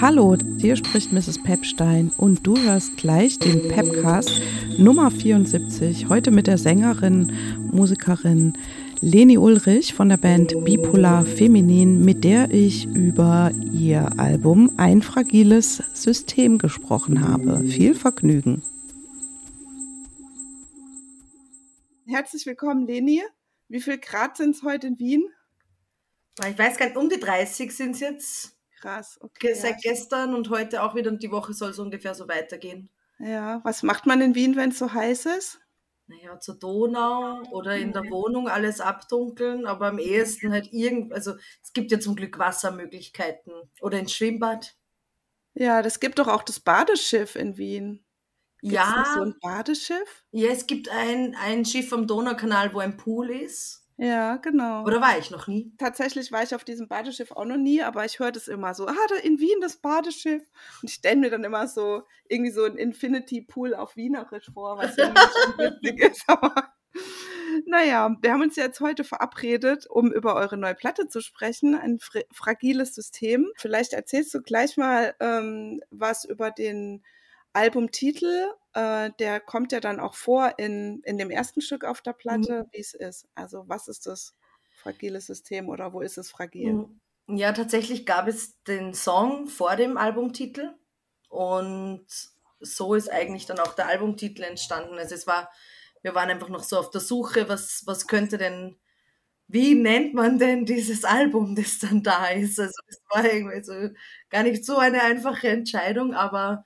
Hallo, hier spricht Mrs. Pepstein und du hörst gleich den Pepcast Nummer 74, heute mit der Sängerin, Musikerin Leni Ulrich von der Band Bipolar Feminin, mit der ich über ihr Album Ein fragiles System gesprochen habe. Viel Vergnügen. Herzlich willkommen, Leni. Wie viel Grad sind es heute in Wien? Ich weiß gar nicht, um die 30 sind es jetzt. Krass, okay. Seit ja. gestern und heute auch wieder und die Woche soll es ungefähr so weitergehen. Ja, was macht man in Wien, wenn es so heiß ist? Naja, zur Donau oder in der Wohnung alles abdunkeln, aber am ehesten halt irgend, also es gibt ja zum Glück Wassermöglichkeiten oder ins Schwimmbad. Ja, das gibt doch auch das Badeschiff in Wien. Gibt's ja. so ein Badeschiff? Ja, es gibt ein, ein Schiff am Donaukanal, wo ein Pool ist. Ja, genau. Oder war ich noch nie? Tatsächlich war ich auf diesem Badeschiff auch noch nie, aber ich höre das immer so, ah, da in Wien das Badeschiff. Und ich stelle mir dann immer so irgendwie so ein Infinity Pool auf Wienerisch vor, was irgendwie schon witzig ist. Aber naja, wir haben uns jetzt heute verabredet, um über eure neue Platte zu sprechen, ein fragiles System. Vielleicht erzählst du gleich mal ähm, was über den Albumtitel, äh, der kommt ja dann auch vor in, in dem ersten Stück auf der Platte, mhm. wie es ist. Also was ist das fragile System oder wo ist es fragil? Mhm. Ja, tatsächlich gab es den Song vor dem Albumtitel und so ist eigentlich dann auch der Albumtitel entstanden. Also es war, wir waren einfach noch so auf der Suche, was, was könnte denn, wie nennt man denn dieses Album, das dann da ist? Also es war irgendwie so gar nicht so eine einfache Entscheidung, aber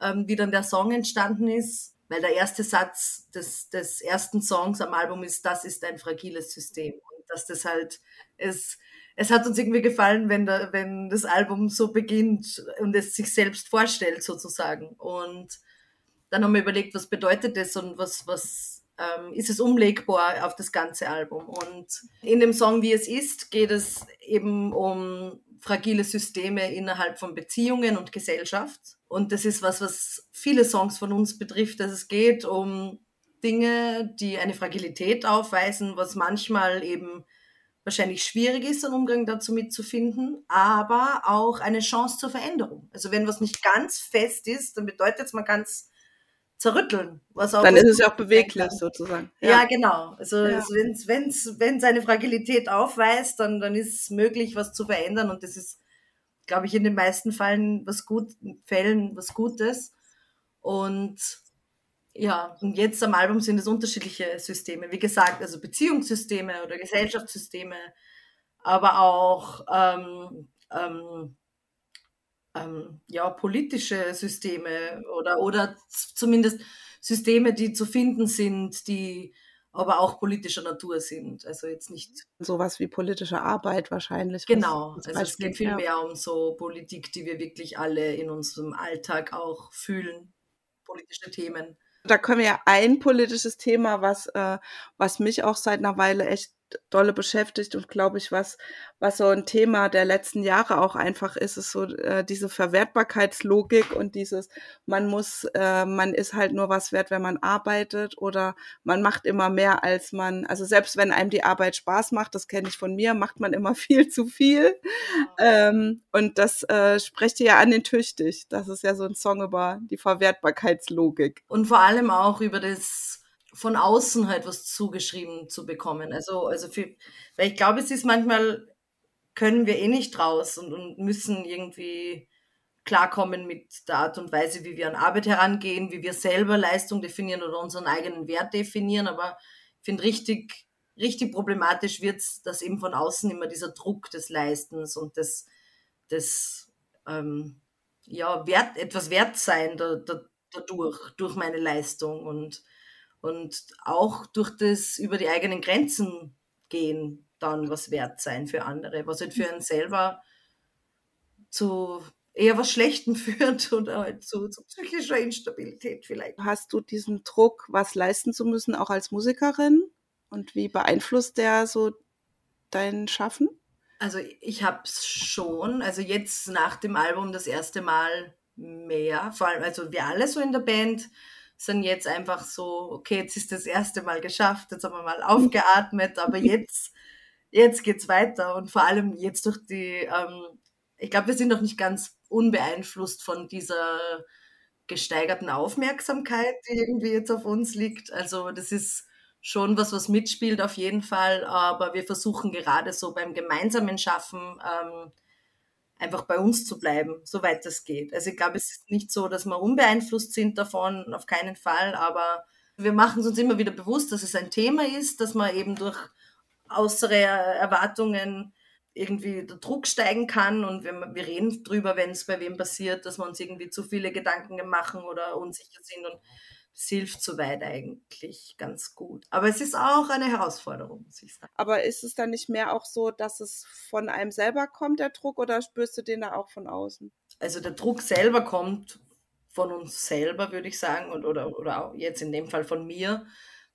ähm, wie dann der Song entstanden ist, weil der erste Satz des, des ersten Songs am Album ist, das ist ein fragiles System. Und dass das halt, es, es hat uns irgendwie gefallen, wenn, der, wenn das Album so beginnt und es sich selbst vorstellt sozusagen. Und dann haben wir überlegt, was bedeutet das und was, was ähm, ist es umlegbar auf das ganze Album. Und in dem Song Wie es ist geht es eben um fragile Systeme innerhalb von Beziehungen und Gesellschaft. Und das ist was, was viele Songs von uns betrifft. dass es geht um Dinge, die eine Fragilität aufweisen, was manchmal eben wahrscheinlich schwierig ist, einen Umgang dazu mitzufinden, aber auch eine Chance zur Veränderung. Also wenn was nicht ganz fest ist, dann bedeutet es, man ganz zerrütteln. Was auch dann ist es ja auch beweglich sozusagen. Ja, ja genau. Also, ja. wenn wenn's, wenn's eine Fragilität aufweist, dann, dann ist es möglich, was zu verändern und das ist, glaube ich, in den meisten Fällen was gut, Fällen was Gutes. Und ja, und jetzt am Album sind es unterschiedliche Systeme. Wie gesagt, also Beziehungssysteme oder Gesellschaftssysteme, aber auch ähm, ähm, ähm, ja, politische Systeme oder, oder zumindest Systeme, die zu finden sind, die aber auch politischer Natur sind. Also jetzt nicht. Sowas wie politische Arbeit wahrscheinlich. Genau. also es geht viel mehr um so Politik, die wir wirklich alle in unserem Alltag auch fühlen. Politische Themen. Da können wir ja ein politisches Thema, was, äh, was mich auch seit einer Weile echt dolle beschäftigt und glaube ich, was, was so ein Thema der letzten Jahre auch einfach ist, ist so äh, diese Verwertbarkeitslogik und dieses, man muss, äh, man ist halt nur was wert, wenn man arbeitet oder man macht immer mehr als man, also selbst wenn einem die Arbeit Spaß macht, das kenne ich von mir, macht man immer viel zu viel. Ähm, und das äh, sprecht ihr ja an den tüchtig. Das ist ja so ein Song über die Verwertbarkeitslogik. Und vor allem auch über das von außen halt was zugeschrieben zu bekommen. Also, also für, weil ich glaube, es ist manchmal, können wir eh nicht raus und, und müssen irgendwie klarkommen mit der Art und Weise, wie wir an Arbeit herangehen, wie wir selber Leistung definieren oder unseren eigenen Wert definieren. Aber ich finde richtig, richtig problematisch wird es, dass eben von außen immer dieser Druck des Leistens und des, des ähm, ja, Wert, etwas wert sein da, da, dadurch, durch meine Leistung und und auch durch das über die eigenen Grenzen gehen dann was wert sein für andere, was halt für einen selber zu eher was Schlechtem führt oder halt zu, zu psychischer Instabilität vielleicht. Hast du diesen Druck, was leisten zu müssen, auch als Musikerin? Und wie beeinflusst der so dein Schaffen? Also ich habe es schon, also jetzt nach dem Album das erste Mal mehr, vor allem, also wir alle so in der Band, sind jetzt einfach so, okay, jetzt ist das erste Mal geschafft, jetzt haben wir mal aufgeatmet, aber jetzt, jetzt geht's weiter und vor allem jetzt durch die, ähm, ich glaube, wir sind noch nicht ganz unbeeinflusst von dieser gesteigerten Aufmerksamkeit, die irgendwie jetzt auf uns liegt. Also das ist schon was, was mitspielt auf jeden Fall, aber wir versuchen gerade so beim gemeinsamen Schaffen ähm, einfach bei uns zu bleiben, soweit das geht. Also ich glaube, es ist nicht so, dass wir unbeeinflusst sind davon, auf keinen Fall, aber wir machen es uns immer wieder bewusst, dass es ein Thema ist, dass man eben durch äußere Erwartungen irgendwie der Druck steigen kann und wir, wir reden drüber, wenn es bei wem passiert, dass wir uns irgendwie zu viele Gedanken machen oder unsicher sind und es hilft soweit eigentlich ganz gut. Aber es ist auch eine Herausforderung, muss ich sagen. Aber ist es dann nicht mehr auch so, dass es von einem selber kommt, der Druck, oder spürst du den da auch von außen? Also der Druck selber kommt von uns selber, würde ich sagen, und, oder, oder auch jetzt in dem Fall von mir,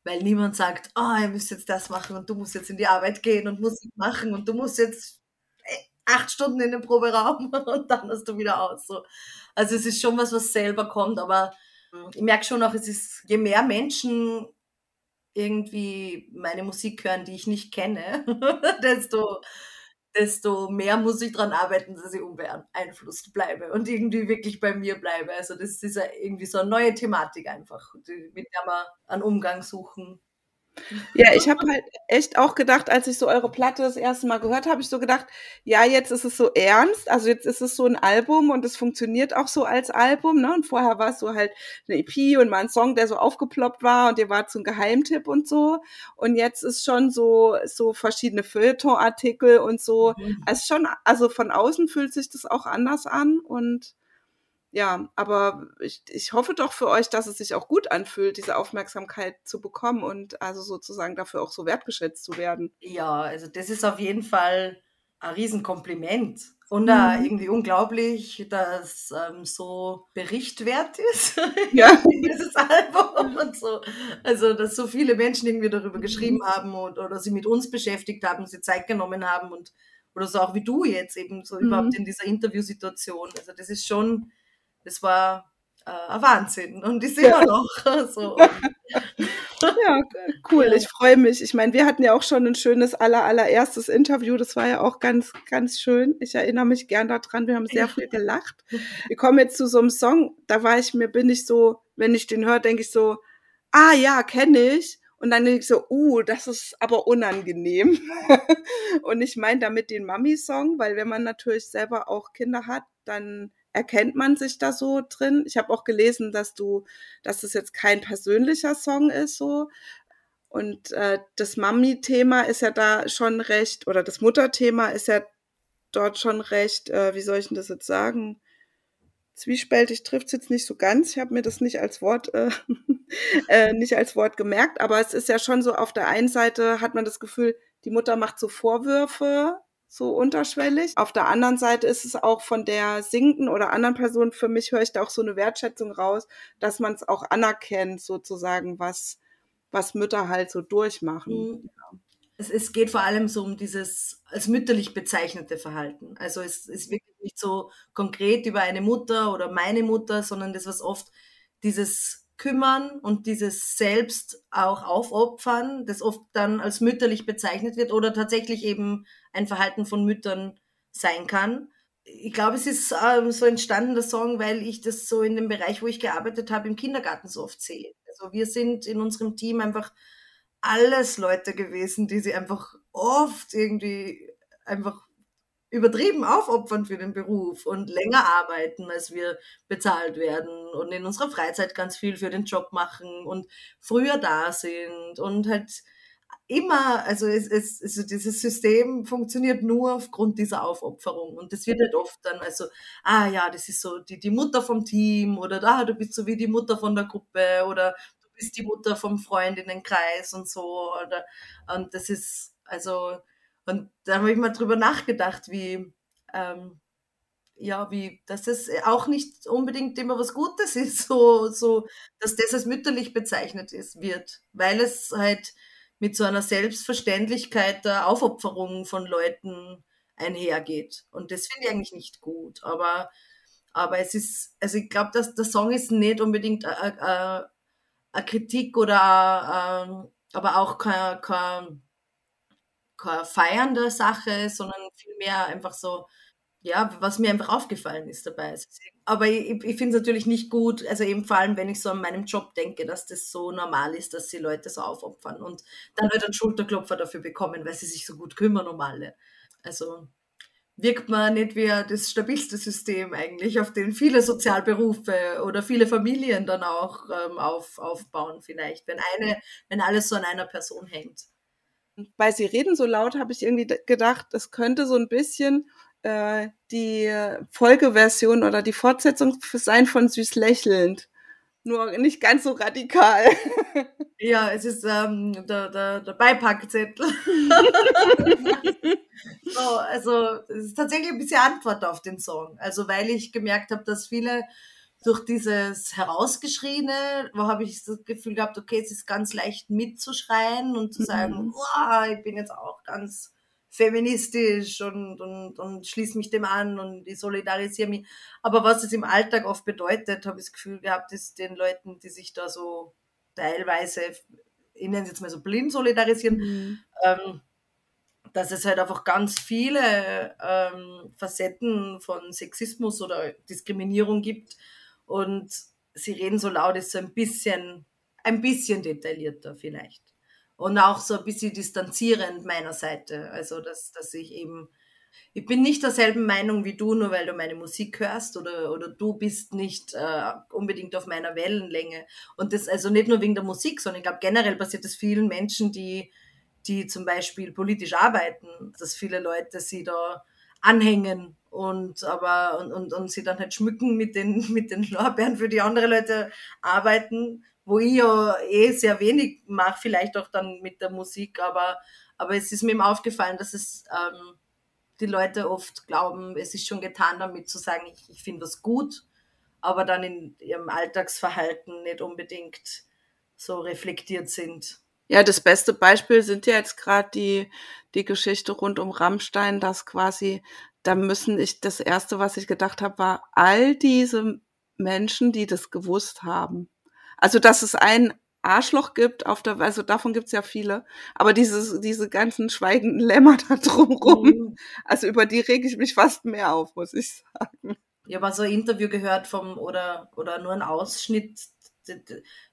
weil niemand sagt, oh, ihr müsst jetzt das machen und du musst jetzt in die Arbeit gehen und Musik machen und du musst jetzt äh, acht Stunden in den Proberaum und dann hast du wieder aus. So. Also es ist schon was, was selber kommt, aber ich merke schon auch, es ist, je mehr Menschen irgendwie meine Musik hören, die ich nicht kenne, desto, desto mehr muss ich daran arbeiten, dass ich unbeeinflusst bleibe und irgendwie wirklich bei mir bleibe. Also das ist irgendwie so eine neue Thematik einfach, mit der wir einen Umgang suchen. Ja, ich habe halt echt auch gedacht, als ich so eure Platte das erste Mal gehört habe, ich so gedacht, ja, jetzt ist es so ernst, also jetzt ist es so ein Album und es funktioniert auch so als Album, ne? Und vorher war es so halt eine EP und mal ein Song, der so aufgeploppt war und ihr wart so ein Geheimtipp und so. Und jetzt ist schon so so verschiedene Feuilleton-Artikel und so. Mhm. Also schon, also von außen fühlt sich das auch anders an und ja, aber ich, ich hoffe doch für euch, dass es sich auch gut anfühlt, diese Aufmerksamkeit zu bekommen und also sozusagen dafür auch so wertgeschätzt zu werden. Ja, also das ist auf jeden Fall ein Riesenkompliment. Und mhm. irgendwie unglaublich, dass ähm, so berichtwert ist, ja. dieses Album und so. Also, dass so viele Menschen irgendwie darüber mhm. geschrieben haben und oder sie mit uns beschäftigt haben, sie Zeit genommen haben und oder so auch wie du jetzt eben so mhm. überhaupt in dieser Interviewsituation. Also, das ist schon das war äh, ein Wahnsinn und ist immer noch so. ja, cool, ich freue mich. Ich meine, wir hatten ja auch schon ein schönes aller, allererstes Interview, das war ja auch ganz, ganz schön. Ich erinnere mich gern daran, wir haben sehr viel gelacht. Wir kommen jetzt zu so einem Song, da war ich mir, bin ich so, wenn ich den höre, denke ich so, ah ja, kenne ich. Und dann denke ich so, uh, das ist aber unangenehm. und ich meine damit den Mami-Song, weil wenn man natürlich selber auch Kinder hat, dann erkennt man sich da so drin. Ich habe auch gelesen, dass du, dass es jetzt kein persönlicher Song ist so. Und äh, das Mami-Thema ist ja da schon recht, oder das Mutterthema ist ja dort schon recht, äh, wie soll ich denn das jetzt sagen? Zwiespältig trifft es jetzt nicht so ganz. Ich habe mir das nicht als Wort äh, äh, nicht als Wort gemerkt, aber es ist ja schon so, auf der einen Seite hat man das Gefühl, die Mutter macht so Vorwürfe so unterschwellig. Auf der anderen Seite ist es auch von der singenden oder anderen Person, für mich höre ich da auch so eine Wertschätzung raus, dass man es auch anerkennt, sozusagen, was, was Mütter halt so durchmachen. Mhm. Ja. Es, es geht vor allem so um dieses als mütterlich bezeichnete Verhalten. Also es ist wirklich nicht so konkret über eine Mutter oder meine Mutter, sondern das, was oft dieses kümmern und dieses selbst auch aufopfern, das oft dann als mütterlich bezeichnet wird oder tatsächlich eben ein Verhalten von Müttern sein kann. Ich glaube, es ist ähm, so entstanden, der Song, weil ich das so in dem Bereich, wo ich gearbeitet habe, im Kindergarten so oft sehe. Also wir sind in unserem Team einfach alles Leute gewesen, die sie einfach oft irgendwie einfach übertrieben aufopfern für den Beruf und länger arbeiten, als wir bezahlt werden und in unserer Freizeit ganz viel für den Job machen und früher da sind und halt immer, also es, es, also dieses System funktioniert nur aufgrund dieser Aufopferung. Und das wird halt oft dann, also, ah ja, das ist so die, die Mutter vom Team oder da, ah, du bist so wie die Mutter von der Gruppe oder du bist die Mutter vom Freundinnenkreis und so oder, und das ist, also, und da habe ich mal drüber nachgedacht, wie, ähm, ja, wie, dass es auch nicht unbedingt immer was Gutes ist, so, so, dass das als mütterlich bezeichnet ist, wird, weil es halt mit so einer Selbstverständlichkeit der Aufopferung von Leuten einhergeht. Und das finde ich eigentlich nicht gut. Aber, aber es ist, also ich glaube, dass der Song ist nicht unbedingt eine Kritik oder, a, aber auch kein, kein keine feiernde Sache, sondern vielmehr einfach so, ja, was mir einfach aufgefallen ist dabei. Aber ich, ich finde es natürlich nicht gut, also eben vor allem, wenn ich so an meinem Job denke, dass das so normal ist, dass die Leute so aufopfern und dann halt einen Schulterklopfer dafür bekommen, weil sie sich so gut kümmern um alle. Also wirkt man nicht wie das stabilste System eigentlich, auf dem viele Sozialberufe oder viele Familien dann auch ähm, auf, aufbauen vielleicht, wenn eine, wenn alles so an einer Person hängt. Weil sie reden so laut, habe ich irgendwie gedacht, das könnte so ein bisschen äh, die Folgeversion oder die Fortsetzung sein von Süß lächelnd. Nur nicht ganz so radikal. Ja, es ist ähm, der, der, der Beipackzettel. so, also es ist tatsächlich ein bisschen Antwort auf den Song. Also weil ich gemerkt habe, dass viele durch dieses Herausgeschriene, wo habe ich das Gefühl gehabt, okay, es ist ganz leicht mitzuschreien und zu sagen, mhm. wow, ich bin jetzt auch ganz feministisch und, und, und schließe mich dem an und ich solidarisiere mich. Aber was es im Alltag oft bedeutet, habe ich das Gefühl gehabt, ist den Leuten, die sich da so teilweise, ich nenne es jetzt mal so blind solidarisieren, mhm. ähm, dass es halt einfach ganz viele ähm, Facetten von Sexismus oder Diskriminierung gibt und sie reden so laut, ist so ein bisschen, ein bisschen detaillierter vielleicht und auch so ein bisschen distanzierend meiner Seite. Also, dass, dass ich eben, ich bin nicht derselben Meinung wie du, nur weil du meine Musik hörst oder, oder du bist nicht äh, unbedingt auf meiner Wellenlänge. Und das also nicht nur wegen der Musik, sondern ich glaube generell passiert das vielen Menschen, die, die zum Beispiel politisch arbeiten, dass viele Leute sie da anhängen und aber und, und, und sie dann halt schmücken mit den mit den Lorbeeren für die andere Leute arbeiten wo ich ja eh sehr wenig mache, vielleicht auch dann mit der Musik, aber, aber es ist mir eben aufgefallen, dass es ähm, die Leute oft glauben, es ist schon getan damit zu sagen, ich, ich finde was gut, aber dann in ihrem Alltagsverhalten nicht unbedingt so reflektiert sind. Ja, das beste Beispiel sind ja jetzt gerade die, die Geschichte rund um Rammstein, dass quasi, da müssen ich, das erste, was ich gedacht habe, war all diese Menschen, die das gewusst haben, also, dass es ein Arschloch gibt, auf der, also davon gibt's ja viele, aber dieses, diese ganzen schweigenden Lämmer da drumrum, mhm. also über die rege ich mich fast mehr auf, muss ich sagen. Ich habe mal so ein Interview gehört vom, oder, oder nur ein Ausschnitt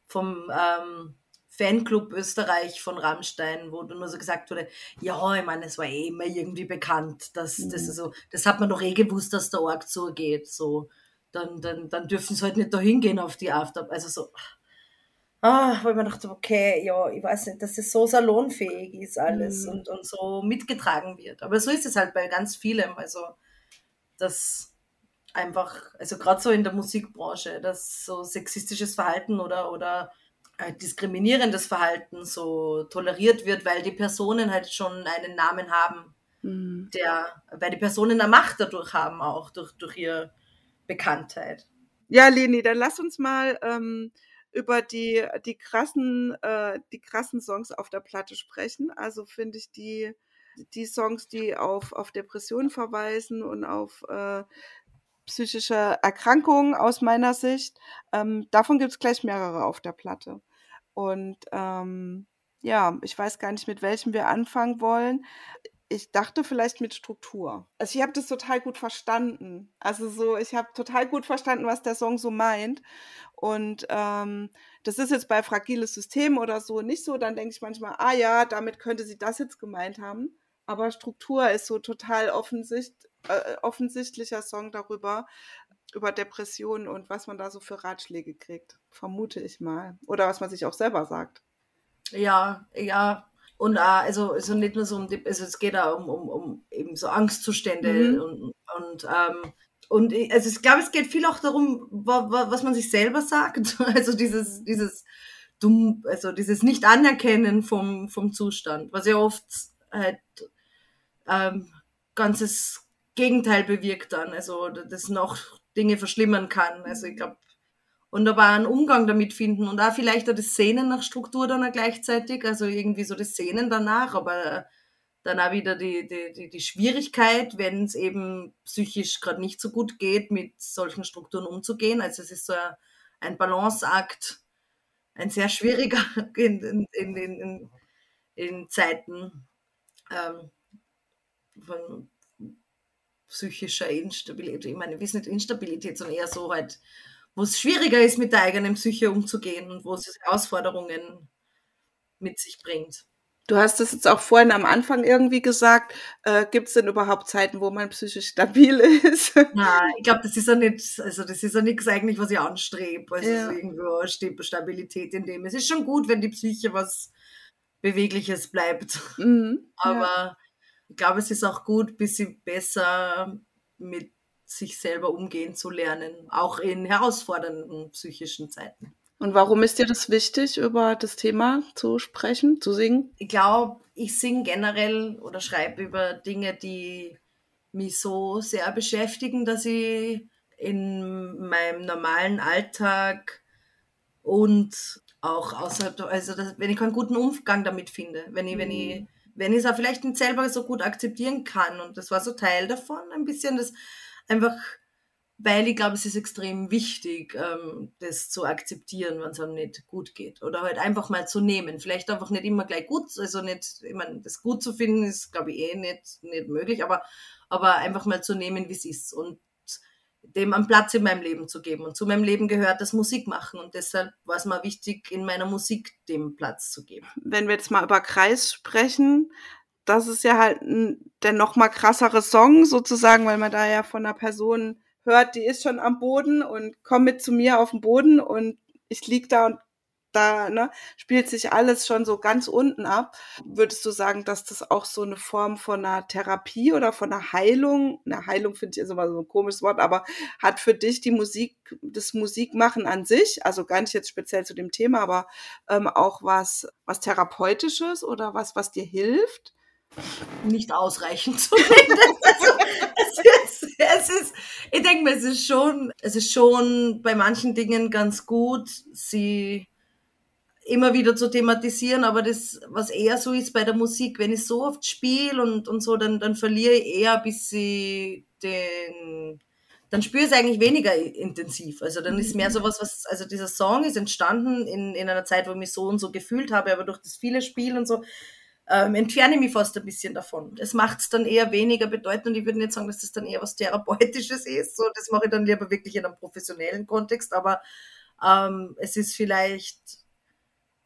vom ähm, Fanclub Österreich von Rammstein, wo nur so gesagt wurde, ja, ich meine, es war eh immer irgendwie bekannt, dass mhm. das so, das hat man doch eh gewusst, dass der Org zugeht, so, dann, dann, dann dürfen sie halt nicht da hingehen auf die After, also so, ah, wo ich mir dachte, okay, ja, ich weiß nicht, dass es so salonfähig ist alles mhm. und, und so mitgetragen wird. Aber so ist es halt bei ganz vielem. Also, dass einfach, also gerade so in der Musikbranche, dass so sexistisches Verhalten oder, oder äh, diskriminierendes Verhalten so toleriert wird, weil die Personen halt schon einen Namen haben, mhm. der, weil die Personen eine Macht dadurch haben, auch durch, durch ihre Bekanntheit. Ja, Leni, dann lass uns mal ähm, über die, die krassen, äh, die krassen Songs auf der Platte sprechen. Also finde ich die, die Songs, die auf, auf Depressionen verweisen und auf äh, psychische Erkrankungen aus meiner Sicht. Ähm, davon gibt es gleich mehrere auf der Platte. Und ähm, ja, ich weiß gar nicht, mit welchem wir anfangen wollen ich dachte vielleicht mit Struktur. Also ich habe das total gut verstanden. Also so, ich habe total gut verstanden, was der Song so meint. Und ähm, das ist jetzt bei fragiles System oder so nicht so. Dann denke ich manchmal, ah ja, damit könnte sie das jetzt gemeint haben. Aber Struktur ist so total offensicht, äh, offensichtlicher Song darüber, über Depressionen und was man da so für Ratschläge kriegt, vermute ich mal. Oder was man sich auch selber sagt. Ja, ja, und auch, also, also nicht nur so um, also es geht auch um, um, um eben so Angstzustände mhm. und, und, ähm, und also ich glaube, es geht viel auch darum, was man sich selber sagt. Also dieses, dieses dumm, also dieses Nicht-Anerkennen vom, vom Zustand, was ja oft halt ähm, ganzes Gegenteil bewirkt dann, also das noch Dinge verschlimmern kann. Also ich glaube, und aber einen Umgang damit finden und auch vielleicht auch das Sehnen nach Struktur dann auch gleichzeitig, also irgendwie so das Sehnen danach, aber dann auch wieder die, die, die, die Schwierigkeit, wenn es eben psychisch gerade nicht so gut geht, mit solchen Strukturen umzugehen. Also es ist so ein, Balanceakt, ein sehr schwieriger in, in, in, in, Zeiten. ähm, von psychischer Instabilität, ich meine, wie nicht Instabilität, sondern eher so halt, wo es schwieriger ist, mit der eigenen Psyche umzugehen und wo es Herausforderungen mit sich bringt. Du hast es jetzt auch vorhin am Anfang irgendwie gesagt. Äh, Gibt es denn überhaupt Zeiten, wo man psychisch stabil ist? Nein, ich glaube, das ist ja nicht, also das ist ja nichts eigentlich, was ich anstrebe. Also ja. irgendwo Stabilität in dem. Es ist schon gut, wenn die Psyche was Bewegliches bleibt. Mhm, Aber ja. ich glaube, es ist auch gut, ein bisschen besser mit sich selber umgehen zu lernen, auch in herausfordernden psychischen Zeiten. Und warum ist dir das wichtig, über das Thema zu sprechen, zu singen? Ich glaube, ich singe generell oder schreibe über Dinge, die mich so sehr beschäftigen, dass ich in meinem normalen Alltag und auch außerhalb, also dass, wenn ich keinen guten Umgang damit finde, wenn ich, mhm. wenn ich, wenn ich es auch vielleicht nicht selber so gut akzeptieren kann. Und das war so Teil davon, ein bisschen das einfach weil ich glaube, es ist extrem wichtig, ähm, das zu akzeptieren, wenn es einem nicht gut geht. Oder halt einfach mal zu nehmen. Vielleicht einfach nicht immer gleich gut, also nicht, ich meine, das gut zu finden ist, glaube ich, eh nicht, nicht möglich, aber, aber einfach mal zu nehmen, wie es ist und dem einen Platz in meinem Leben zu geben. Und zu meinem Leben gehört das Musik machen. Und deshalb war es mal wichtig, in meiner Musik dem Platz zu geben. Wenn wir jetzt mal über Kreis sprechen, das ist ja halt ein, der noch mal krassere Song sozusagen, weil man da ja von einer Person hört, die ist schon am Boden und kommt mit zu mir auf den Boden und ich lieg da und da ne, spielt sich alles schon so ganz unten ab. Würdest du sagen, dass das auch so eine Form von einer Therapie oder von einer Heilung, eine Heilung finde ich ist immer so ein komisches Wort, aber hat für dich die Musik, das Musikmachen an sich, also gar nicht jetzt speziell zu dem Thema, aber ähm, auch was, was Therapeutisches oder was, was dir hilft? Nicht ausreichend zumindest. also, es, ist, es ist, ich denke mir, es ist schon, es ist schon bei manchen Dingen ganz gut, sie immer wieder zu thematisieren, aber das, was eher so ist bei der Musik, wenn ich so oft spiele und, und so, dann, dann verliere ich eher, bis sie den, dann spüre ich es eigentlich weniger intensiv. Also dann ist mehr so was, was, also dieser Song ist entstanden in, in einer Zeit, wo ich mich so und so gefühlt habe, aber durch das viele Spiel und so, ähm, entferne mich fast ein bisschen davon. Das macht es dann eher weniger bedeutend ich würde nicht sagen, dass das dann eher was Therapeutisches ist. So, das mache ich dann lieber wirklich in einem professionellen Kontext, aber ähm, es ist vielleicht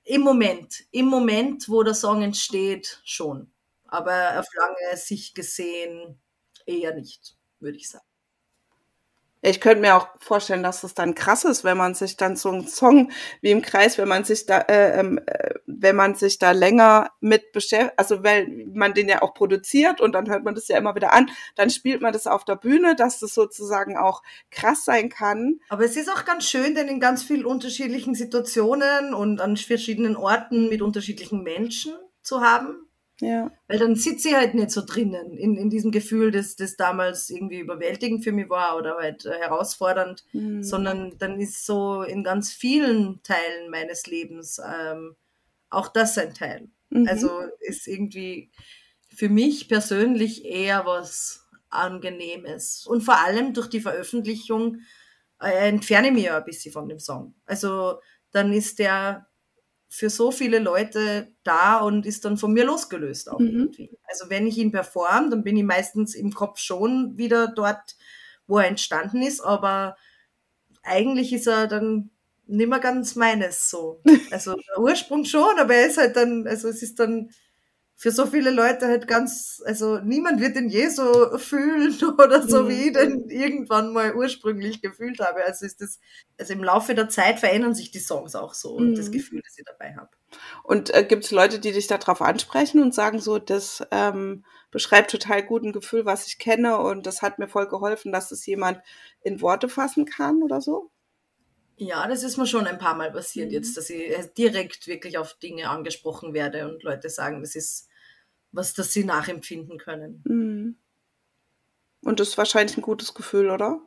im Moment, im Moment, wo der Song entsteht, schon. Aber auf lange Sicht gesehen eher nicht, würde ich sagen. Ich könnte mir auch vorstellen, dass es dann krass ist, wenn man sich dann so einen Song wie im Kreis, wenn man sich da, äh, ähm, äh, wenn man sich da länger mit beschäftigt, also weil man den ja auch produziert und dann hört man das ja immer wieder an, dann spielt man das auf der Bühne, dass das sozusagen auch krass sein kann. Aber es ist auch ganz schön, denn in ganz vielen unterschiedlichen Situationen und an verschiedenen Orten mit unterschiedlichen Menschen zu haben. Ja. Weil dann sitze ich halt nicht so drinnen in, in diesem Gefühl, das, das damals irgendwie überwältigend für mich war oder halt äh, herausfordernd, mhm. sondern dann ist so in ganz vielen Teilen meines Lebens ähm, auch das ein Teil. Mhm. Also ist irgendwie für mich persönlich eher was Angenehmes. Und vor allem durch die Veröffentlichung äh, entferne ich mich ja ein bisschen von dem Song. Also dann ist der für so viele Leute da und ist dann von mir losgelöst auch mhm. irgendwie. Also wenn ich ihn performe, dann bin ich meistens im Kopf schon wieder dort, wo er entstanden ist, aber eigentlich ist er dann nicht mehr ganz meines so. Also der Ursprung schon, aber er ist halt dann, also es ist dann für so viele Leute halt ganz, also niemand wird ihn je so fühlen oder so, mhm. wie ich den irgendwann mal ursprünglich gefühlt habe. Also ist das, also im Laufe der Zeit verändern sich die Songs auch so und das mhm. Gefühl, das ich dabei habe. Und äh, gibt es Leute, die dich darauf ansprechen und sagen so, das ähm, beschreibt total gut ein Gefühl, was ich kenne und das hat mir voll geholfen, dass das jemand in Worte fassen kann oder so? Ja, das ist mir schon ein paar Mal passiert mhm. jetzt, dass ich äh, direkt wirklich auf Dinge angesprochen werde und Leute sagen, das ist was das sie nachempfinden können. Mhm. Und das ist wahrscheinlich ein gutes Gefühl, oder?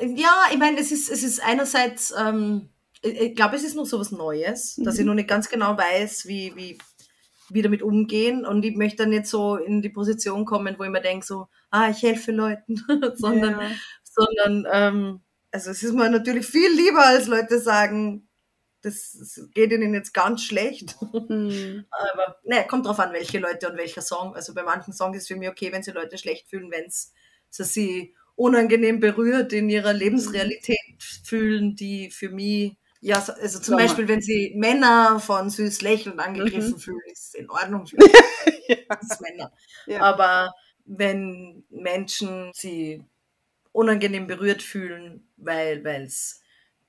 Ja, ich meine, es ist, es ist einerseits, ähm, ich glaube, es ist noch so was Neues, mhm. dass ich mhm. noch nicht ganz genau weiß, wie, wie, wie damit umgehen. Und ich möchte dann nicht so in die Position kommen, wo ich mir denke, so, ah, ich helfe Leuten, sondern, ja. sondern ähm, also es ist mir natürlich viel lieber, als Leute sagen, das geht ihnen jetzt ganz schlecht. Mhm. Aber ne, kommt drauf an, welche Leute und welcher Song. Also bei manchen Songs ist es für mich okay, wenn sie Leute schlecht fühlen, wenn es sie unangenehm berührt in ihrer Lebensrealität fühlen, die für mich ja, also zum Sommer. Beispiel, wenn sie Männer von süß lächeln angegriffen mhm. fühlen, ist es in Ordnung für ja. Männer. Ja. Aber wenn Menschen sie unangenehm berührt fühlen, weil es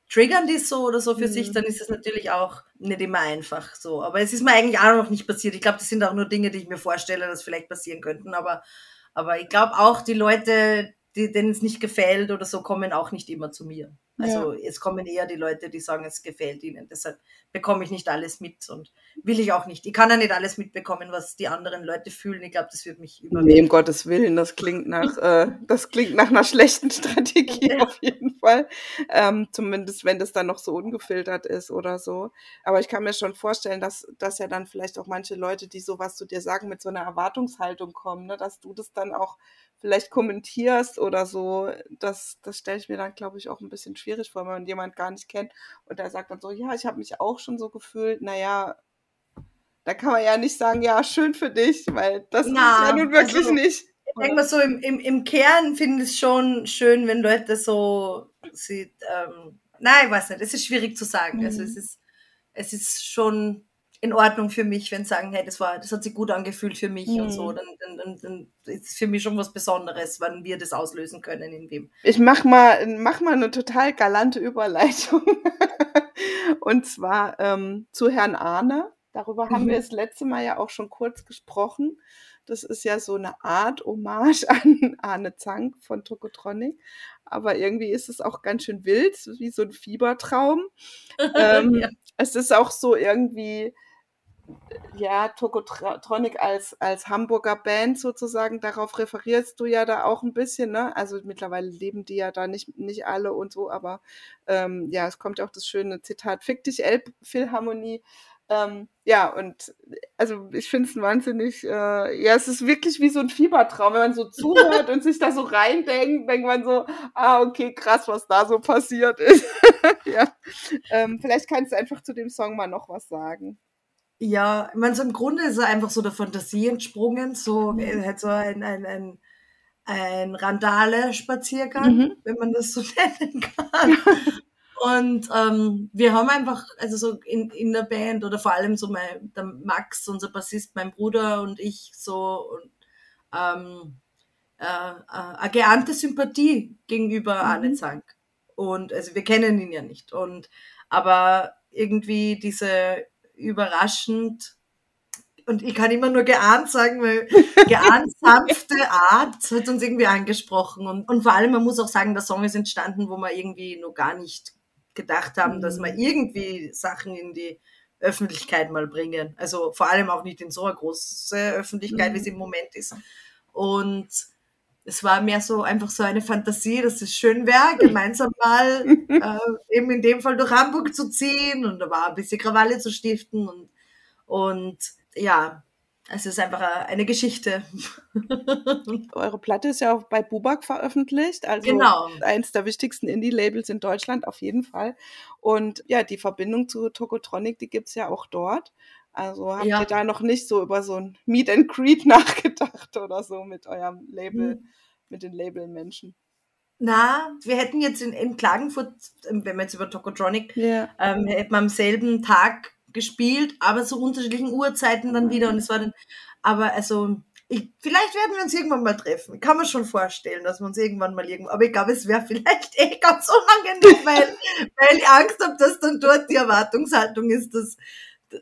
triggernd ist so oder so für mhm. sich, dann ist es natürlich auch nicht immer einfach so. Aber es ist mir eigentlich auch noch nicht passiert. Ich glaube, das sind auch nur Dinge, die ich mir vorstelle, dass vielleicht passieren könnten. Aber, aber ich glaube auch, die Leute, die, denen es nicht gefällt oder so, kommen auch nicht immer zu mir. Also ja. es kommen eher die Leute, die sagen, es gefällt ihnen. Deshalb bekomme ich nicht alles mit und will ich auch nicht. Ich kann ja nicht alles mitbekommen, was die anderen Leute fühlen. Ich glaube, das wird mich über. Nee, um Gottes Willen, das klingt nach, äh, das klingt nach einer schlechten Strategie ja. auf jeden Fall. Ähm, zumindest wenn das dann noch so ungefiltert ist oder so. Aber ich kann mir schon vorstellen, dass, dass ja dann vielleicht auch manche Leute, die sowas zu dir sagen, mit so einer Erwartungshaltung kommen, ne? dass du das dann auch vielleicht kommentierst oder so, das, das stelle ich mir dann, glaube ich, auch ein bisschen schwierig vor, wenn man jemand gar nicht kennt und der sagt dann so, ja, ich habe mich auch schon so gefühlt, naja, da kann man ja nicht sagen, ja, schön für dich, weil das ja, ist ja nun wirklich also, nicht. Ich denke mal so, im, im, im Kern finde ich es schon schön, wenn Leute so sieht, ähm, nein, ich weiß nicht, es ist schwierig zu sagen. Also mhm. Also es ist, es ist schon in Ordnung für mich, wenn sie sagen, hey, das war, das hat sich gut angefühlt für mich mhm. und so, mhm. dann, dann, dann, dann ist es für mich schon was Besonderes, wenn wir das auslösen können in wem. Ich mach mal, mach mal eine total galante Überleitung. und zwar ähm, zu Herrn Arne. Darüber haben mhm. wir das letzte Mal ja auch schon kurz gesprochen. Das ist ja so eine Art Hommage an Arne Zank von Tokotronic. Aber irgendwie ist es auch ganz schön wild, wie so ein Fiebertraum. ähm, ja. Es ist auch so irgendwie, ja, Tokotronic als, als Hamburger Band sozusagen, darauf referierst du ja da auch ein bisschen, ne? Also mittlerweile leben die ja da nicht, nicht alle und so, aber ähm, ja, es kommt ja auch das schöne Zitat, Fick dich Elbphilharmonie. Ähm, ja, und also ich finde es wahnsinnig, äh, ja, es ist wirklich wie so ein Fiebertraum, wenn man so zuhört und sich da so reindenkt, denkt man so, ah, okay, krass, was da so passiert ist. ja. Ähm, vielleicht kannst du einfach zu dem Song mal noch was sagen. Ja, meine, so im Grunde ist er einfach so der Fantasie entsprungen, so mhm. halt so ein, ein, ein, ein Randale-Spaziergang, mhm. wenn man das so nennen kann. Und ähm, wir haben einfach, also so in, in der Band oder vor allem so mein, der Max, unser Bassist, mein Bruder und ich so und, ähm, äh, äh, eine geahnte Sympathie gegenüber mhm. Arne Zank. Und also wir kennen ihn ja nicht. Und aber irgendwie diese überraschend und ich kann immer nur geahnt sagen, weil geahnt sanfte Art hat uns irgendwie angesprochen. Und, und vor allem, man muss auch sagen, der Song ist entstanden, wo wir irgendwie noch gar nicht gedacht haben, dass wir mhm. irgendwie Sachen in die Öffentlichkeit mal bringen. Also vor allem auch nicht in so eine große Öffentlichkeit, wie es mhm. im Moment ist. Und es war mehr so einfach so eine Fantasie, dass es schön wäre, gemeinsam mal äh, eben in dem Fall durch Hamburg zu ziehen und da war ein bisschen Krawalle zu stiften und, und ja, es ist einfach eine Geschichte. Eure Platte ist ja auch bei Bubak veröffentlicht, also genau. eins der wichtigsten Indie-Labels in Deutschland auf jeden Fall. Und ja, die Verbindung zu Tokotronic, die gibt es ja auch dort. Also habt ja. ihr da noch nicht so über so ein Meet and Greet nachgedacht oder so mit eurem Label, hm. mit den Labelmenschen? Na, wir hätten jetzt in, in Klagenfurt, ähm, wenn wir jetzt über Tokotronic, ja. ähm, hätten wir am selben Tag gespielt, aber zu unterschiedlichen Uhrzeiten dann wieder. Und es war dann, aber also, ich, vielleicht werden wir uns irgendwann mal treffen. Ich kann mir schon vorstellen, dass wir uns irgendwann mal irgendwo, aber ich glaube, es wäre vielleicht eh ganz unangenehm, weil, weil ich Angst habe, dass dann dort die Erwartungshaltung ist, dass,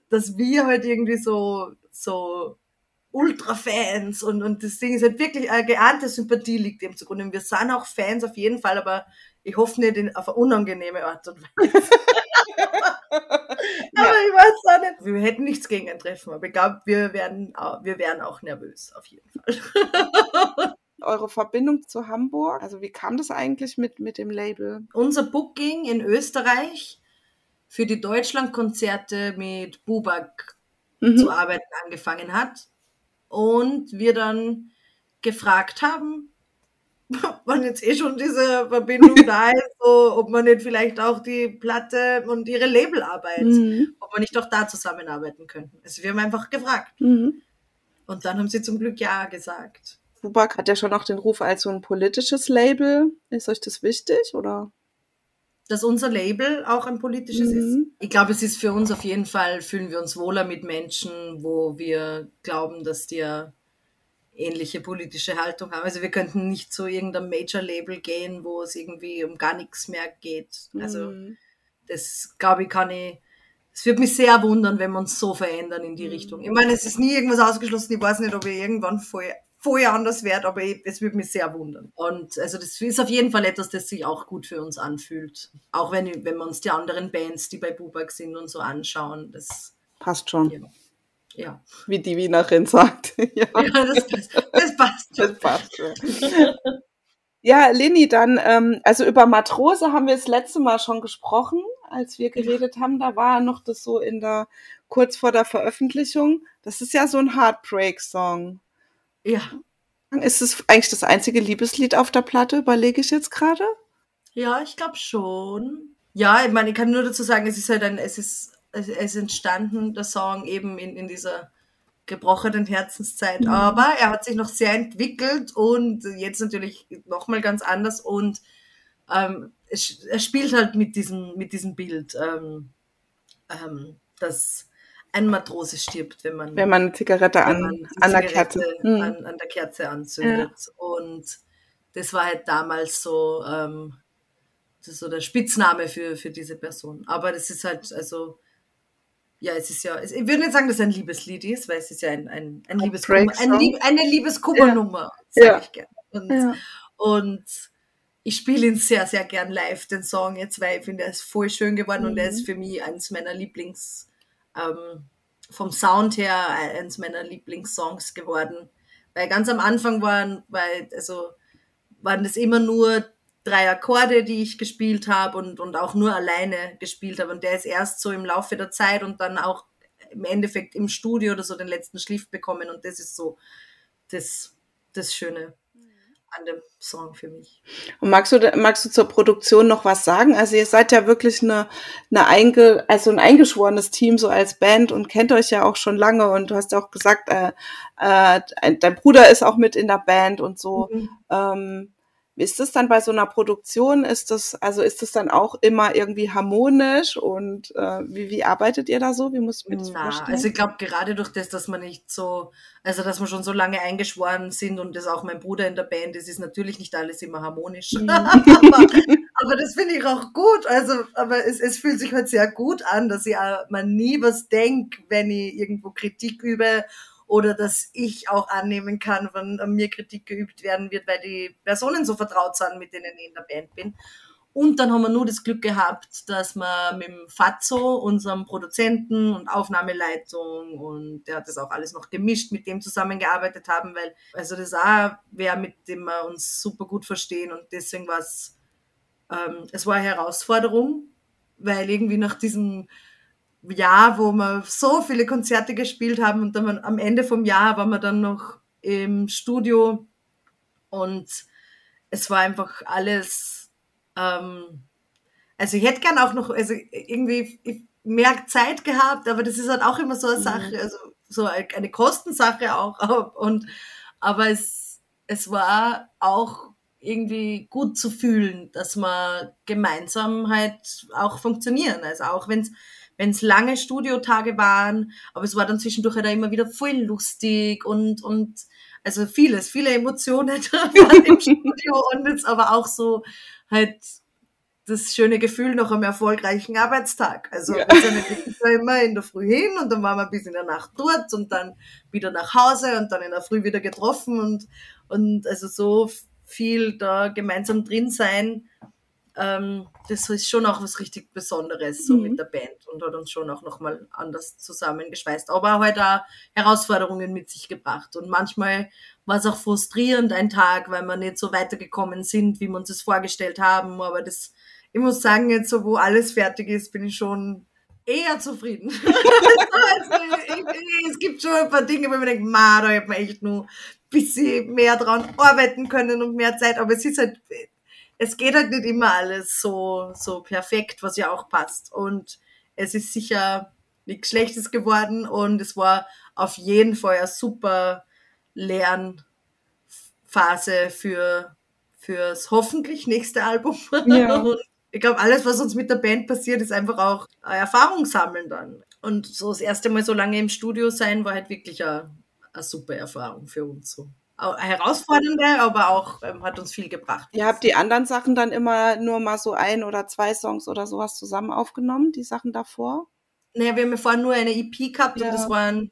dass wir halt irgendwie so, so Ultra-Fans und, und das Ding ist halt wirklich eine geahnte Sympathie liegt dem zugrunde. Und wir sind auch Fans auf jeden Fall, aber ich hoffe nicht in, auf eine unangenehme Art und Weise. aber ich weiß auch nicht. Wir hätten nichts gegen ein Treffen, aber ich glaube, wir werden, wir wären auch nervös, auf jeden Fall. Eure Verbindung zu Hamburg, also wie kam das eigentlich mit, mit dem Label? Unser Booking in Österreich für die Deutschlandkonzerte mit Bubak mhm. zu arbeiten angefangen hat und wir dann gefragt haben, wann jetzt eh schon diese Verbindung da ist so, ob man nicht vielleicht auch die Platte und ihre Labelarbeit, mhm. ob man nicht auch da zusammenarbeiten könnten. Also wir haben einfach gefragt. Mhm. Und dann haben sie zum Glück Ja gesagt. Bubak hat ja schon auch den Ruf als so ein politisches Label. Ist euch das wichtig oder? Dass unser Label auch ein politisches mhm. ist. Ich glaube, es ist für uns auf jeden Fall, fühlen wir uns wohler mit Menschen, wo wir glauben, dass die ähnliche politische Haltung haben. Also wir könnten nicht zu irgendeinem Major-Label gehen, wo es irgendwie um gar nichts mehr geht. Also mhm. das, glaube ich, kann ich, es würde mich sehr wundern, wenn wir uns so verändern in die mhm. Richtung. Ich meine, es ist nie irgendwas ausgeschlossen. Ich weiß nicht, ob ich irgendwann voll, vorher anders werde, aber es würde mich sehr wundern. Und also das ist auf jeden Fall etwas, das sich auch gut für uns anfühlt. Auch wenn, wenn wir uns die anderen Bands, die bei Bubak sind und so anschauen, das passt schon. Ja. Ja. Wie die Wienerin sagt. ja. ja, das passt. Das passt. Das passt ja. ja, Leni, dann, ähm, also über Matrose haben wir das letzte Mal schon gesprochen, als wir geredet haben. Da war noch das so in der, kurz vor der Veröffentlichung. Das ist ja so ein Heartbreak-Song. Ja. Ist es eigentlich das einzige Liebeslied auf der Platte, überlege ich jetzt gerade? Ja, ich glaube schon. Ja, ich meine, ich kann nur dazu sagen, es ist halt ein, es ist es ist entstanden, der Song, eben in, in dieser gebrochenen Herzenszeit. Mhm. Aber er hat sich noch sehr entwickelt und jetzt natürlich nochmal ganz anders und ähm, es, er spielt halt mit diesem, mit diesem Bild, ähm, ähm, dass ein Matrose stirbt, wenn man, wenn man eine Zigarette an, an der Kerze mhm. an, an, der Kerze anzündet. Ja. Und das war halt damals so, ähm, so der Spitzname für, für diese Person. Aber das ist halt, also ja, es ist ja, ich würde nicht sagen, dass es ein Liebeslied ist, weil es ist ja ein, ein, ein Liebeskummer, ein Lieb, eine Liebeskummernummer, ja. sage ich gerne. Und, ja. und ich spiele ihn sehr, sehr gern live, den Song jetzt, weil ich finde, er ist voll schön geworden mhm. und er ist mhm. für mich eines meiner Lieblings, ähm, vom Sound her, eines meiner Lieblingssongs geworden. Weil ganz am Anfang waren, weil, also, waren das immer nur drei Akkorde, die ich gespielt habe und, und auch nur alleine gespielt habe. Und der ist erst so im Laufe der Zeit und dann auch im Endeffekt im Studio oder so den letzten Schliff bekommen. Und das ist so das, das Schöne an dem Song für mich. Und magst du, magst du zur Produktion noch was sagen? Also ihr seid ja wirklich eine, eine einge, also ein eingeschworenes Team so als Band und kennt euch ja auch schon lange und du hast auch gesagt, äh, äh, dein Bruder ist auch mit in der Band und so. Mhm. Ähm, ist das dann bei so einer Produktion? Ist das, also ist das dann auch immer irgendwie harmonisch und äh, wie, wie arbeitet ihr da so? Wie muss ich mir das Na, vorstellen? Also ich glaube, gerade durch das, dass man nicht so, also dass wir schon so lange eingeschworen sind und das auch mein Bruder in der Band ist, ist natürlich nicht alles immer harmonisch. Mhm. aber, aber, das finde ich auch gut. Also, aber es, es fühlt sich halt sehr gut an, dass ich auch, man nie was denkt, wenn ich irgendwo Kritik übe oder dass ich auch annehmen kann, wenn an mir Kritik geübt werden wird, weil die Personen so vertraut sind, mit denen ich in der Band bin. Und dann haben wir nur das Glück gehabt, dass wir mit dem Fazzo, unserem Produzenten und Aufnahmeleitung und der hat das auch alles noch gemischt, mit dem zusammengearbeitet haben, weil also das auch wer, mit dem wir uns super gut verstehen und deswegen war es, ähm, es war eine Herausforderung, weil irgendwie nach diesem Jahr, wo wir so viele Konzerte gespielt haben und dann am Ende vom Jahr waren wir dann noch im Studio und es war einfach alles, ähm, also ich hätte gern auch noch, also irgendwie mehr Zeit gehabt, aber das ist halt auch immer so eine mhm. Sache, also so eine Kostensache auch und aber es, es war auch irgendwie gut zu fühlen, dass wir gemeinsam halt auch funktionieren. Also auch wenn es wenn es lange Studiotage waren, aber es war dann zwischendurch halt immer wieder voll lustig und, und also vieles, viele Emotionen im Studio und jetzt aber auch so halt das schöne Gefühl nach einem erfolgreichen Arbeitstag. Also ja. wir sind immer in der Früh hin und dann waren wir bis in der Nacht dort und dann wieder nach Hause und dann in der Früh wieder getroffen und, und also so viel da gemeinsam drin sein ähm, das ist schon auch was richtig Besonderes, so mhm. mit der Band und hat uns schon auch nochmal anders zusammengeschweißt. Aber halt auch Herausforderungen mit sich gebracht. Und manchmal war es auch frustrierend ein Tag, weil wir nicht so weitergekommen sind, wie wir uns das vorgestellt haben. Aber das, ich muss sagen, jetzt so, wo alles fertig ist, bin ich schon eher zufrieden. also, es gibt schon ein paar Dinge, wo ich mir denke, ma, da hätte man echt nur ein bisschen mehr dran arbeiten können und mehr Zeit. Aber es ist halt, es geht halt nicht immer alles so, so perfekt, was ja auch passt. Und es ist sicher nichts Schlechtes geworden und es war auf jeden Fall eine super Lernphase für fürs hoffentlich nächste Album. Ja. Ich glaube, alles, was uns mit der Band passiert, ist einfach auch Erfahrung sammeln dann. Und so das erste Mal so lange im Studio sein, war halt wirklich eine, eine super Erfahrung für uns. So. Herausfordernde, aber auch ähm, hat uns viel gebracht. Ihr habt die anderen Sachen dann immer nur mal so ein oder zwei Songs oder sowas zusammen aufgenommen, die Sachen davor? Naja, wir haben ja vorhin nur eine EP gehabt ja. und das waren,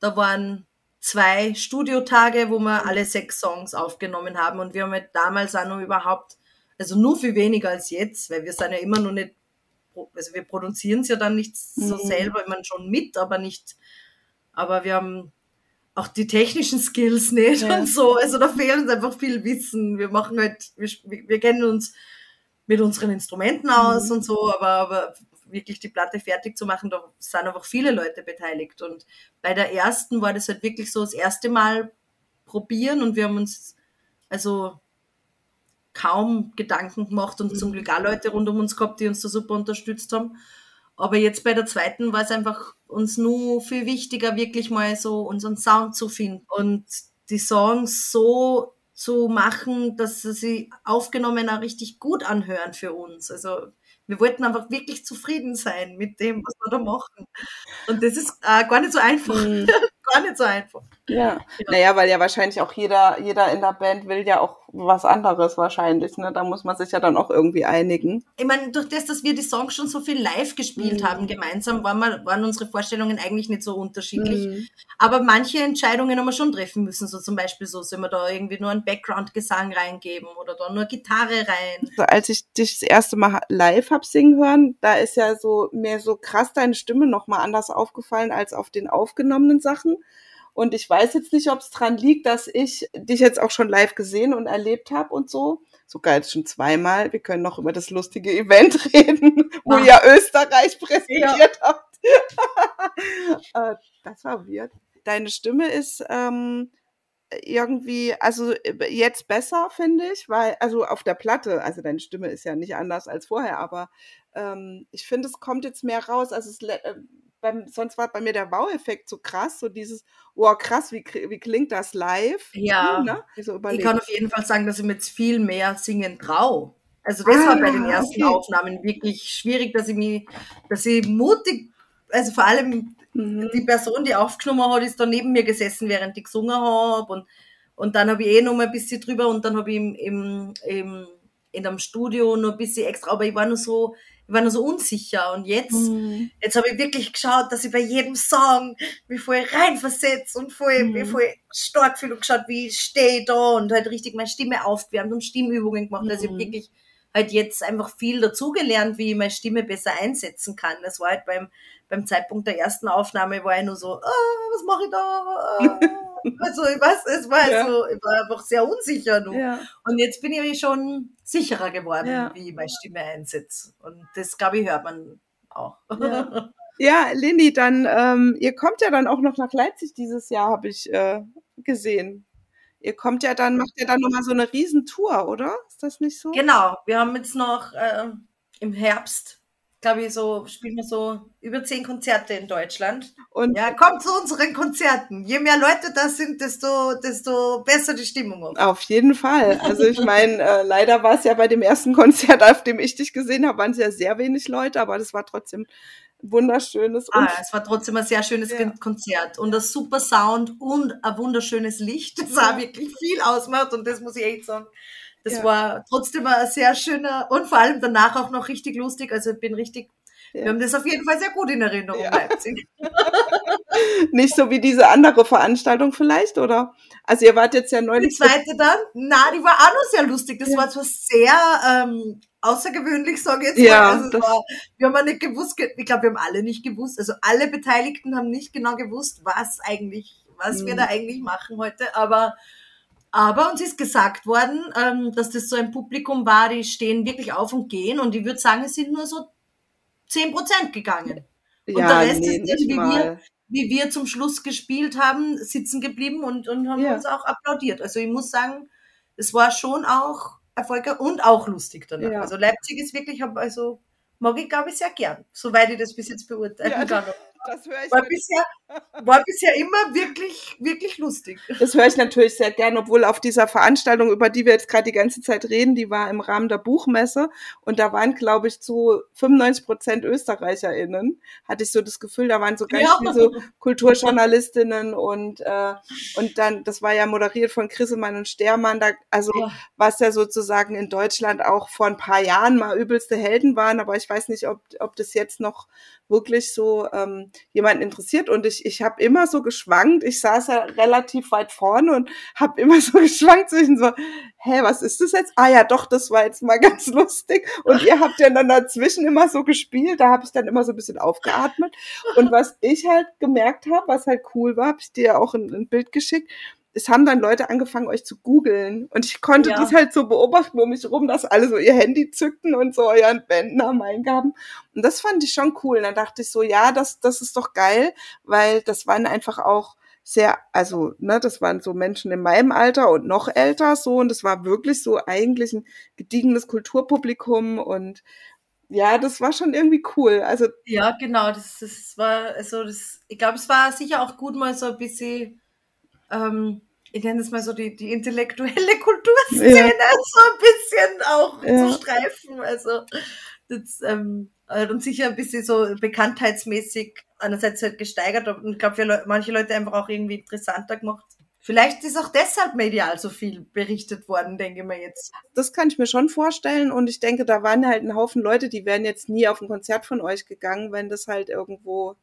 da waren zwei Studiotage, wo wir alle sechs Songs aufgenommen haben und wir haben halt damals auch noch überhaupt, also nur viel weniger als jetzt, weil wir sind ja immer noch nicht, also wir produzieren es ja dann nicht so mhm. selber, ich meine schon mit, aber nicht, aber wir haben auch die technischen Skills nicht ja. und so. Also da fehlt uns einfach viel Wissen. Wir machen halt, wir, wir kennen uns mit unseren Instrumenten aus mhm. und so, aber, aber wirklich die Platte fertig zu machen, da sind einfach viele Leute beteiligt. Und bei der ersten war das halt wirklich so das erste Mal probieren und wir haben uns also kaum Gedanken gemacht und mhm. zum Glück auch Leute rund um uns gehabt, die uns da super unterstützt haben. Aber jetzt bei der zweiten war es einfach uns nur viel wichtiger, wirklich mal so unseren Sound zu finden und die Songs so zu machen, dass sie aufgenommen auch richtig gut anhören für uns. Also wir wollten einfach wirklich zufrieden sein mit dem, was wir da machen. Und das ist äh, gar nicht so einfach. Mhm. gar nicht so einfach. Ja. ja. Naja, weil ja wahrscheinlich auch jeder, jeder in der Band will ja auch was anderes wahrscheinlich. Ne? Da muss man sich ja dann auch irgendwie einigen. Ich meine, durch das, dass wir die Songs schon so viel live gespielt mhm. haben gemeinsam, waren, wir, waren unsere Vorstellungen eigentlich nicht so unterschiedlich. Mhm. Aber manche Entscheidungen haben wir schon treffen müssen. So zum Beispiel so, sollen wir da irgendwie nur einen Background-Gesang reingeben oder da nur Gitarre rein. Also als ich dich das erste Mal live hab singen hören, da ist ja so mir so krass deine Stimme nochmal anders aufgefallen als auf den aufgenommenen Sachen. Und ich weiß jetzt nicht, ob es dran liegt, dass ich dich jetzt auch schon live gesehen und erlebt habe und so. Sogar jetzt schon zweimal. Wir können noch über das lustige Event reden, wo ihr Österreich präsentiert ja. habt. Äh, das war weird. Deine Stimme ist ähm, irgendwie, also jetzt besser, finde ich, weil, also auf der Platte, also deine Stimme ist ja nicht anders als vorher, aber ähm, ich finde, es kommt jetzt mehr raus. Also es äh, beim, sonst war bei mir der Wow-Effekt so krass, so dieses, oh krass, wie, wie klingt das live? Ja, hm, ne? so ich kann auf jeden Fall sagen, dass ich mir jetzt viel mehr singen traue. Also das ah, war bei den ersten okay. Aufnahmen wirklich schwierig, dass ich mich, dass ich mutig, also vor allem mhm. die Person, die aufgenommen hat, ist da neben mir gesessen, während ich gesungen habe und, und dann habe ich eh noch mal ein bisschen drüber und dann habe ich im, im, im, in einem Studio noch ein bisschen extra, aber ich war nur so, ich war nur so unsicher. Und jetzt, mhm. jetzt habe ich wirklich geschaut, dass ich bei jedem Song mich voll reinversetze und voll, mhm. voll stark fühle und geschaut, wie ich stehe da und halt richtig meine Stimme aufgewärmt und Stimmübungen gemacht. Mhm. Also ich habe wirklich halt jetzt einfach viel dazugelernt, wie ich meine Stimme besser einsetzen kann. Das war halt beim, beim Zeitpunkt der ersten Aufnahme war ich nur so, ah, was mache ich da? Ah. Also ich weiß, es war ja. so, ich war einfach sehr unsicher noch. Ja. Und jetzt bin ich schon sicherer geworden, ja. wie ich meine Stimme einsetze. Und das, glaube ich, hört man auch. Ja, ja Lini, dann, ähm, ihr kommt ja dann auch noch nach Leipzig dieses Jahr, habe ich äh, gesehen. Ihr kommt ja dann, macht ja dann nochmal so eine Riesentour, oder? Ist das nicht so? Genau, wir haben jetzt noch äh, im Herbst glaube ich, so spielen wir so über zehn Konzerte in Deutschland. Und ja, kommt zu unseren Konzerten. Je mehr Leute da sind, desto, desto besser die Stimmung. Auf, auf jeden Fall. Also ich meine, äh, leider war es ja bei dem ersten Konzert, auf dem ich dich gesehen habe, waren es ja sehr wenig Leute, aber das war trotzdem wunderschönes. Ah, es war trotzdem ein sehr schönes ja. Konzert und ein super Sound und ein wunderschönes Licht, das ja. auch wirklich viel ausmacht und das muss ich echt sagen. Das ja. war trotzdem ein sehr schöner und vor allem danach auch noch richtig lustig. Also ich bin richtig, ja. wir haben das auf jeden Fall sehr gut in Erinnerung, ja. Leipzig. Nicht so wie diese andere Veranstaltung vielleicht, oder? Also ihr wart jetzt ja neulich. Die zweite dann? Na, die war auch noch sehr lustig. Das war zwar sehr ähm, außergewöhnlich, sage ich jetzt ja, mal. Also war, wir haben ja nicht gewusst, ich glaube, wir haben alle nicht gewusst, also alle Beteiligten haben nicht genau gewusst, was eigentlich, was mhm. wir da eigentlich machen heute, aber aber uns ist gesagt worden, ähm, dass das so ein Publikum war, die stehen wirklich auf und gehen. Und ich würde sagen, es sind nur so 10 Prozent gegangen. Und ja, der Rest nee, ist dann, wie wir, wie wir zum Schluss gespielt haben, sitzen geblieben und, und haben ja. uns auch applaudiert. Also ich muss sagen, es war schon auch erfolgreich und auch lustig danach. Ja. Also Leipzig ist wirklich, also mag ich glaube ich sehr gern, soweit ich das bis jetzt beurteilen Ja, kann. Das höre ich, War bisher, war bisher immer wirklich, wirklich lustig. das höre ich natürlich sehr gern, obwohl auf dieser Veranstaltung, über die wir jetzt gerade die ganze Zeit reden, die war im Rahmen der Buchmesse und da waren, glaube ich, zu 95 Prozent ÖsterreicherInnen. Hatte ich so das Gefühl, da waren so ganz Ja. viele so Kulturjournalistinnen und, äh, und dann, das war ja moderiert von Grissemann und Stermann, da, also Ja. was ja sozusagen in Deutschland auch vor ein paar Jahren mal übelste Helden waren, aber ich weiß nicht, ob, ob das jetzt noch wirklich so ähm, jemanden interessiert. Und ich, ich habe immer so geschwankt. Ich saß ja relativ weit vorne und habe immer so geschwankt zwischen so, hä, was ist das jetzt? Ah ja, doch, das war jetzt mal ganz lustig. Und ihr habt ja dann dazwischen immer so gespielt. Da habe ich dann immer so ein bisschen aufgeatmet. Und was ich halt gemerkt habe, was halt cool war, habe ich dir ja auch ein, ein Bild geschickt, es haben dann Leute angefangen, euch zu googeln. Und ich konnte Ja. das halt so beobachten um mich rum, dass alle so ihr Handy zückten und so euren Bandnamen eingaben. Und das fand ich schon cool. Und dann dachte ich so, ja, das, das ist doch geil, weil das waren einfach auch sehr, also, ne, das waren so Menschen in meinem Alter und noch älter so. Und das war wirklich so eigentlich ein gediegenes Kulturpublikum. Und ja, das war schon irgendwie cool. Also, Ja, genau, das, das war, also das, ich glaube, es war sicher auch gut, mal so ein bisschen, ähm, ich nenne es mal so die, die intellektuelle Kulturszene Ja. so ein bisschen auch Ja. zu streifen. Also das, ähm, äh, und sicher ein bisschen so bekanntheitsmäßig einerseits halt gesteigert und ich glaube für Leu manche Leute einfach auch irgendwie interessanter gemacht. Vielleicht ist auch deshalb medial so viel berichtet worden, denke ich mir jetzt. das kann ich mir schon vorstellen. Und ich denke, da waren halt ein Haufen Leute, die wären jetzt nie auf ein Konzert von euch gegangen, wenn das halt irgendwo,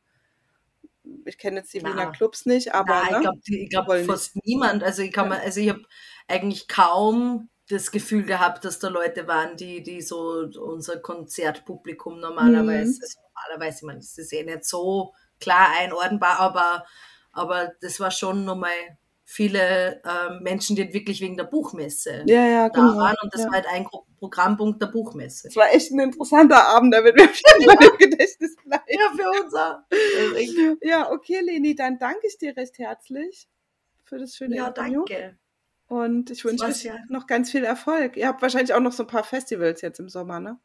ich kenne jetzt die. Wiener Clubs nicht, aber Nein, ne? ich glaube glaub fast niemand. Also ich kann mal, also ich habe eigentlich kaum das Gefühl gehabt, dass da Leute waren, die, die so unser Konzertpublikum normalerweise, Mhm. also normalerweise, ich meine, das ist eh nicht so klar einordnbar, aber, aber das war schon nochmal viele ähm, Menschen, die wirklich wegen der Buchmesse ja, ja, da genau. waren und das ja. war halt ein Programmpunkt der Buchmesse. Das war echt ein interessanter Abend, der wird mir jeden Fall im Gedächtnis bleiben. Ja, für uns auch. Ja, okay, Leni, dann danke ich dir recht herzlich für das schöne Ja, Interview. danke. Und ich wünsche euch ja. noch ganz viel Erfolg. Ihr habt wahrscheinlich auch noch so ein paar Festivals jetzt im Sommer, ne?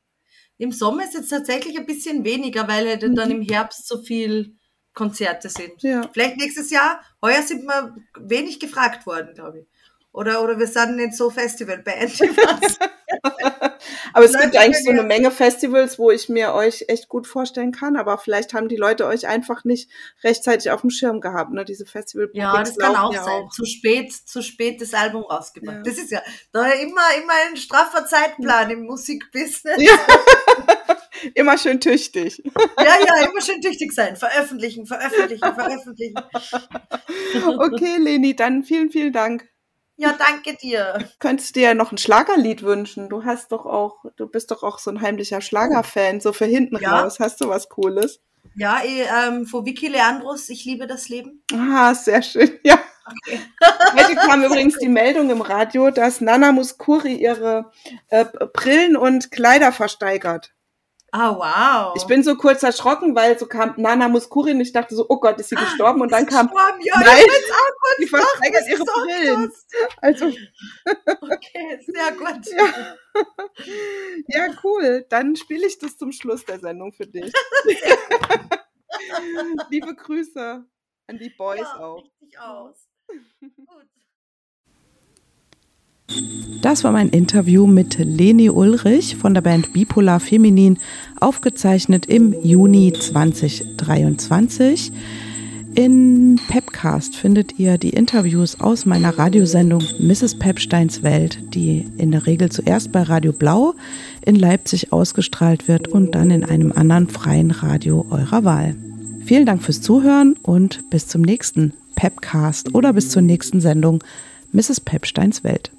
Im Sommer ist jetzt tatsächlich ein bisschen weniger, weil halt dann im Herbst so viel Konzerte sind. Ja. Vielleicht nächstes Jahr. Heuer sind wir wenig gefragt worden, glaube ich. Oder, oder wir sind nicht so Festivalband. Ich weiß. Aber es Leute gibt eigentlich so eine Menge Festivals, wo ich mir euch echt gut vorstellen kann, aber vielleicht haben die Leute euch einfach nicht rechtzeitig auf dem Schirm gehabt, ne? Diese Festival ja, das kann auch ja sein. Zu spät, zu spät das Album rausgebracht. Ja. Das ist ja da immer, immer ein straffer Zeitplan im Musikbusiness. Ja. Immer schön tüchtig. ja, ja, immer schön tüchtig sein. Veröffentlichen, veröffentlichen, veröffentlichen. Okay, Leni, dann vielen, vielen Dank. Ja, danke dir. Könntest dir noch ein Schlagerlied wünschen. Du hast doch auch, du bist doch auch so ein heimlicher Schlagerfan, so für hinten Ja. raus. Hast du was Cooles? Ja, ich, ähm, von Vicky Leandros, ich liebe das Leben. Ah, sehr schön, ja. Okay. Heute kam übrigens die Meldung im Radio, dass Nana Muskuri ihre äh, Brillen und Kleider versteigert. Ah, wow. Ich bin so kurz erschrocken, weil so kam Nana Muskuri und ich dachte so, oh Gott, ist sie gestorben? Und dann Ist kam, gestorben? Ja, Nein, ich auch kurz die was ihre Brillen. Also, Okay, sehr gut. ja, cool. Dann spiele ich das zum Schluss der Sendung für dich. Liebe Grüße an die Boys ja, auch. richtig aus. Gut. Das war mein Interview mit Leni Ulrich von der Band Bipolar Feminin, aufgezeichnet im Juni 2023. In Pepcast findet ihr die Interviews aus meiner Radiosendung Mrs. Pepsteins Welt, die in der Regel zuerst bei Radio Blau in Leipzig ausgestrahlt wird und dann in einem anderen freien Radio eurer Wahl. Vielen Dank fürs Zuhören und bis zum nächsten Pepcast oder bis zur nächsten Sendung Mrs. Pepsteins Welt.